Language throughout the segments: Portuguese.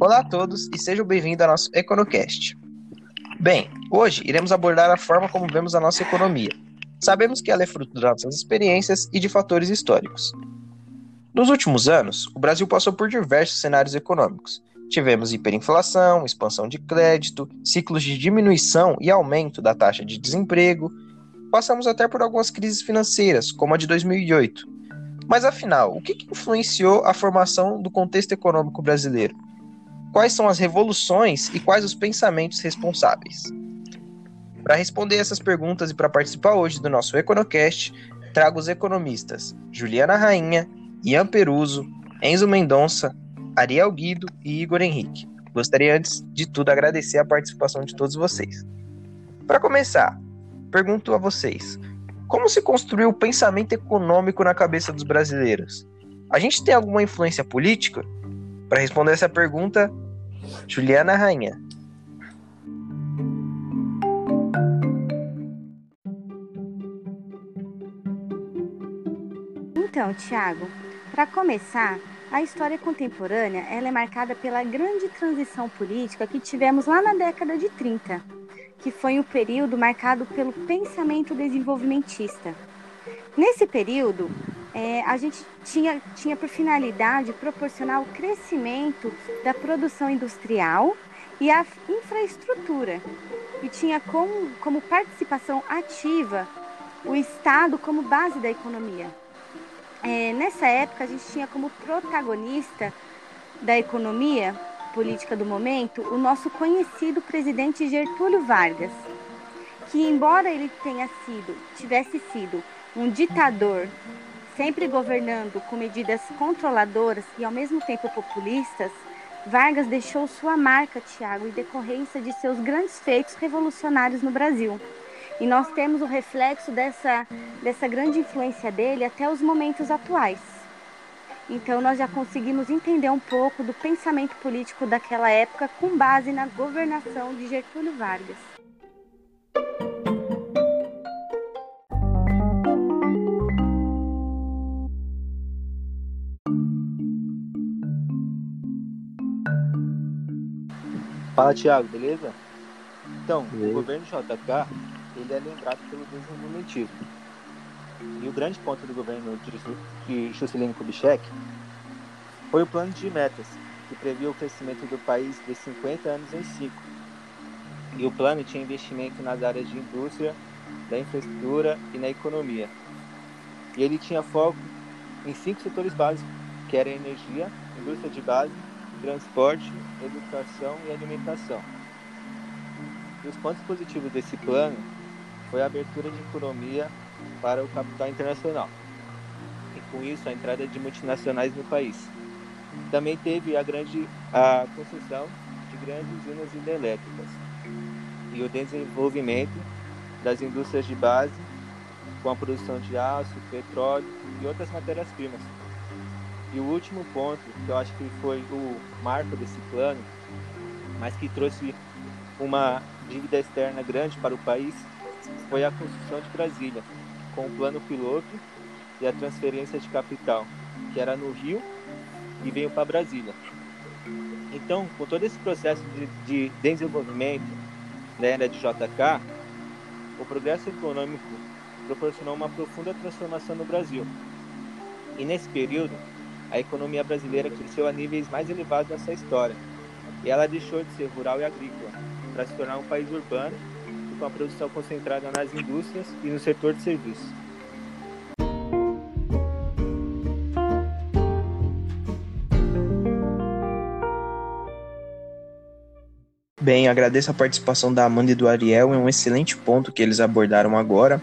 Olá a todos e sejam bem-vindos ao nosso EconoCast. Bem, hoje iremos abordar a forma como vemos a nossa economia. Sabemos que ela é fruto das nossas experiências e de fatores históricos. Nos últimos anos, o Brasil passou por diversos cenários econômicos. Tivemos hiperinflação, expansão de crédito, ciclos de diminuição e aumento da taxa de desemprego. Passamos até por algumas crises financeiras, como a de 2008. Mas afinal, o que influenciou a formação do contexto econômico brasileiro? Quais são as revoluções e quais os pensamentos responsáveis? Para responder essas perguntas e para participar hoje do nosso EconoCast, trago os economistas Juliana Rainha, Ian Peruso, Enzo Mendonça, Ariel Guido e Igor Henrique. Gostaria antes de tudo agradecer a participação de todos vocês. Para começar, pergunto a vocês: como se construiu o pensamento econômico na cabeça dos brasileiros? A gente tem alguma influência política? Para responder essa pergunta, Juliana Rainha. Então, Tiago, para começar, a história contemporânea ela é marcada pela grande transição política que tivemos lá na década de 30, que foi um período marcado pelo pensamento desenvolvimentista. Nesse período, é, a gente tinha, tinha por finalidade proporcionar o crescimento da produção industrial e a infraestrutura, e tinha como, como participação ativa o Estado como base da economia. É, nessa época, a gente tinha como protagonista da economia política do momento o nosso conhecido presidente Getúlio Vargas, que embora ele tenha sido, tivesse sido um ditador sempre governando com medidas controladoras e ao mesmo tempo populistas, Vargas deixou sua marca, Tiago, em decorrência de seus grandes feitos revolucionários no Brasil. E nós temos o reflexo dessa, dessa grande influência dele até os momentos atuais. Então, nós já conseguimos entender um pouco do pensamento político daquela época com base na governação de Getúlio Vargas. Fala, Thiago, beleza? Então, o governo JK, ele é lembrado pelo desenvolvimentismo. E o grande ponto do governo de Juscelino Kubitschek foi o plano de metas, que previa o crescimento do país de 50 anos em 5. E o plano tinha investimento nas áreas de indústria, da infraestrutura e na economia. E ele tinha foco em cinco setores básicos, que era a energia, indústria de base, transporte, educação e alimentação. E os pontos positivos desse plano foi a abertura de economia para o capital internacional e com isso a entrada de multinacionais no país. Também teve a grande a construção de grandes usinas hidrelétricas e o desenvolvimento das indústrias de base com a produção de aço, petróleo e outras matérias-primas e o último ponto, que eu acho que foi o marco desse plano, mas que trouxe uma dívida externa grande para o país, foi a construção de Brasília, com o plano piloto e a transferência de capital, que era no Rio e veio para Brasília. Então, com todo esse processo de, de desenvolvimento da era de JK, o progresso econômico proporcionou uma profunda transformação no Brasil. E nesse período, a economia brasileira cresceu a níveis mais elevados sua história, e ela deixou de ser rural e agrícola para se tornar um país urbano com a produção concentrada nas indústrias e no setor de serviços. Bem, agradeço a participação da Amanda e do Ariel, é um excelente ponto que eles abordaram agora.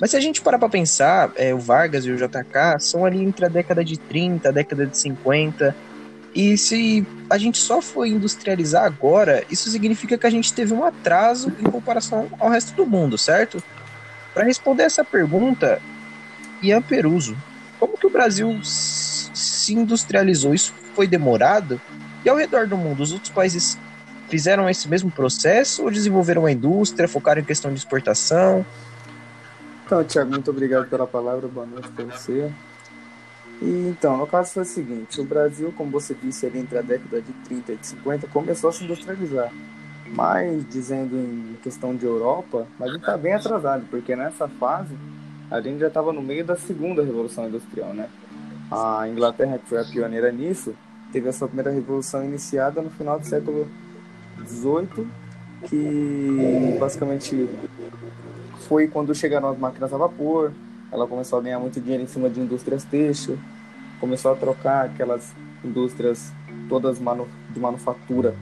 Mas se a gente parar para pensar, é, o Vargas e o JK são ali entre a década de 30, a década de 50. E se a gente só foi industrializar agora, isso significa que a gente teve um atraso em comparação ao resto do mundo, certo? Para responder essa pergunta, Ian Peruso, como que o Brasil se industrializou? Isso foi demorado? E ao redor do mundo, os outros países fizeram esse mesmo processo ou desenvolveram uma indústria, focaram em questão de exportação? Então, Tiago, muito obrigado pela palavra, boa noite para você. E, então, no caso foi o seguinte, o Brasil, como você disse, ali entre a década de 30 e de 50, começou a se industrializar. Mas, dizendo em questão de Europa, a gente está bem atrasado, porque nessa fase a gente já estava no meio da segunda revolução industrial, né? A Inglaterra, que foi a pioneira nisso, teve a sua primeira revolução iniciada no final do século XVIII, que basicamente foi quando chegaram as máquinas a vapor, ela começou a ganhar muito dinheiro em cima de indústrias têxtil, começou a trocar aquelas indústrias todas manu de manufatura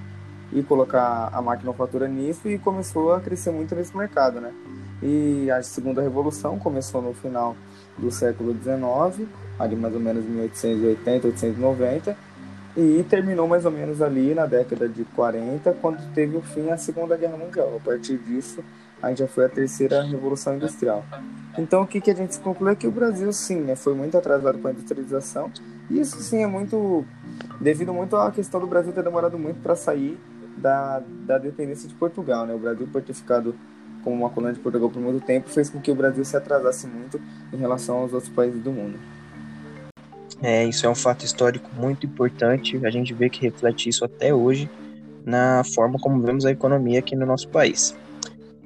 e colocar a maquinofatura nisso e começou a crescer muito nesse mercado, né? E a segunda revolução começou no final do século XIX, ali mais ou menos 1880, 1890, e terminou mais ou menos ali na década de 40, quando teve o fim a Segunda Guerra Mundial. A partir disso, a gente já foi a terceira revolução industrial. Então, o que, que a gente conclui é que o Brasil, sim, né, foi muito atrasado com a industrialização, e isso, sim, é muito devido muito à questão do Brasil ter demorado muito para sair da, da dependência de Portugal. Né? O Brasil, por ter ficado como uma colônia de Portugal por muito tempo, fez com que o Brasil se atrasasse muito em relação aos outros países do mundo. É, isso é um fato histórico muito importante. A gente vê que reflete isso até hoje na forma como vemos a economia aqui no nosso país.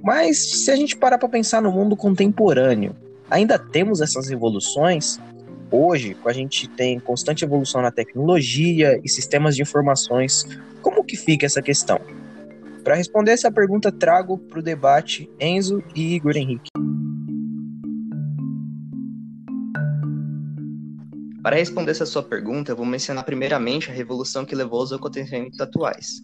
Mas se a gente parar para pensar no mundo contemporâneo, ainda temos essas revoluções? Hoje, a gente tem constante evolução na tecnologia e sistemas de informações. Como que fica essa questão? Para responder essa pergunta, trago para o debate Enzo e Igor Henrique. Para responder essa sua pergunta, eu vou mencionar primeiramente a revolução que levou aos acontecimentos atuais.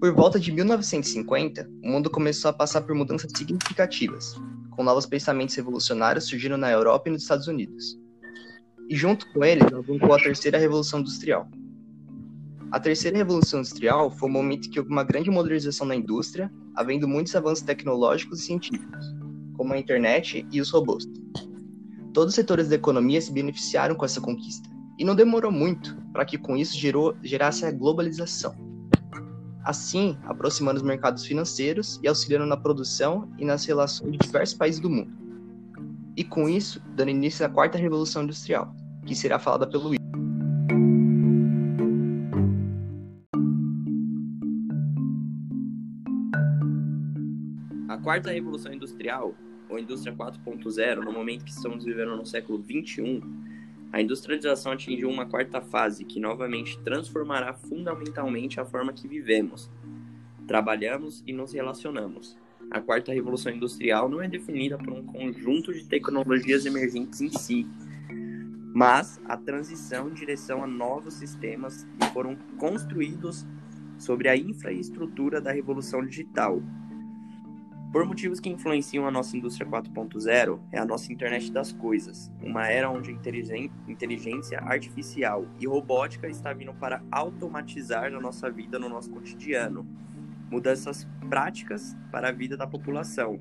Por volta de 1950, o mundo começou a passar por mudanças significativas, com novos pensamentos revolucionários surgindo na Europa e nos Estados Unidos e junto com ele alavancou a terceira revolução industrial. A terceira revolução industrial foi um momento que houve uma grande modernização na indústria, havendo muitos avanços tecnológicos e científicos, como a internet e os robôs. Todos os setores da economia se beneficiaram com essa conquista, e não demorou muito para que com isso gerou, gerasse a globalização. Assim, aproximando os mercados financeiros e auxiliando na produção e nas relações de diversos países do mundo e com isso dando início à quarta revolução industrial, que será falada pelo Will. A quarta revolução industrial, ou indústria 4.0, no momento que estamos vivendo no século 21, a industrialização atingiu uma quarta fase que novamente transformará fundamentalmente a forma que vivemos, trabalhamos e nos relacionamos a quarta revolução industrial não é definida por um conjunto de tecnologias emergentes em si, mas a transição em direção a novos sistemas que foram construídos sobre a infraestrutura da revolução digital. Por motivos que influenciam a nossa indústria 4.0, é a nossa internet das coisas, uma era onde inteligência artificial e robótica está vindo para automatizar a nossa vida no nosso cotidiano. Mudanças práticas para a vida da população,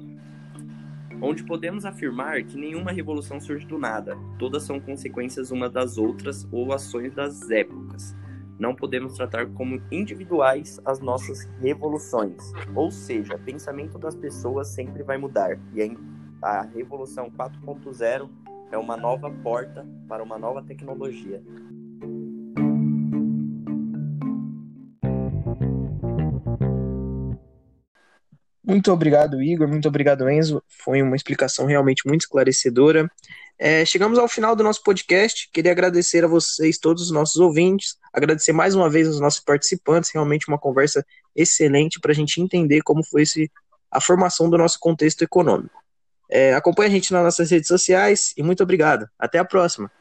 onde podemos afirmar que nenhuma revolução surge do nada, todas são consequências uma das outras ou ações das épocas. Não podemos tratar como individuais as nossas revoluções, ou seja, o pensamento das pessoas sempre vai mudar e a revolução 4.0 é uma nova porta para uma nova tecnologia. Muito obrigado, Igor. Muito obrigado, Enzo. Foi uma explicação realmente muito esclarecedora. É, chegamos ao final do nosso podcast. Queria agradecer a vocês, todos os nossos ouvintes, agradecer mais uma vez aos nossos participantes. Realmente uma conversa excelente para a gente entender como foi esse, a formação do nosso contexto econômico. É, acompanhe a gente nas nossas redes sociais e muito obrigado. Até a próxima.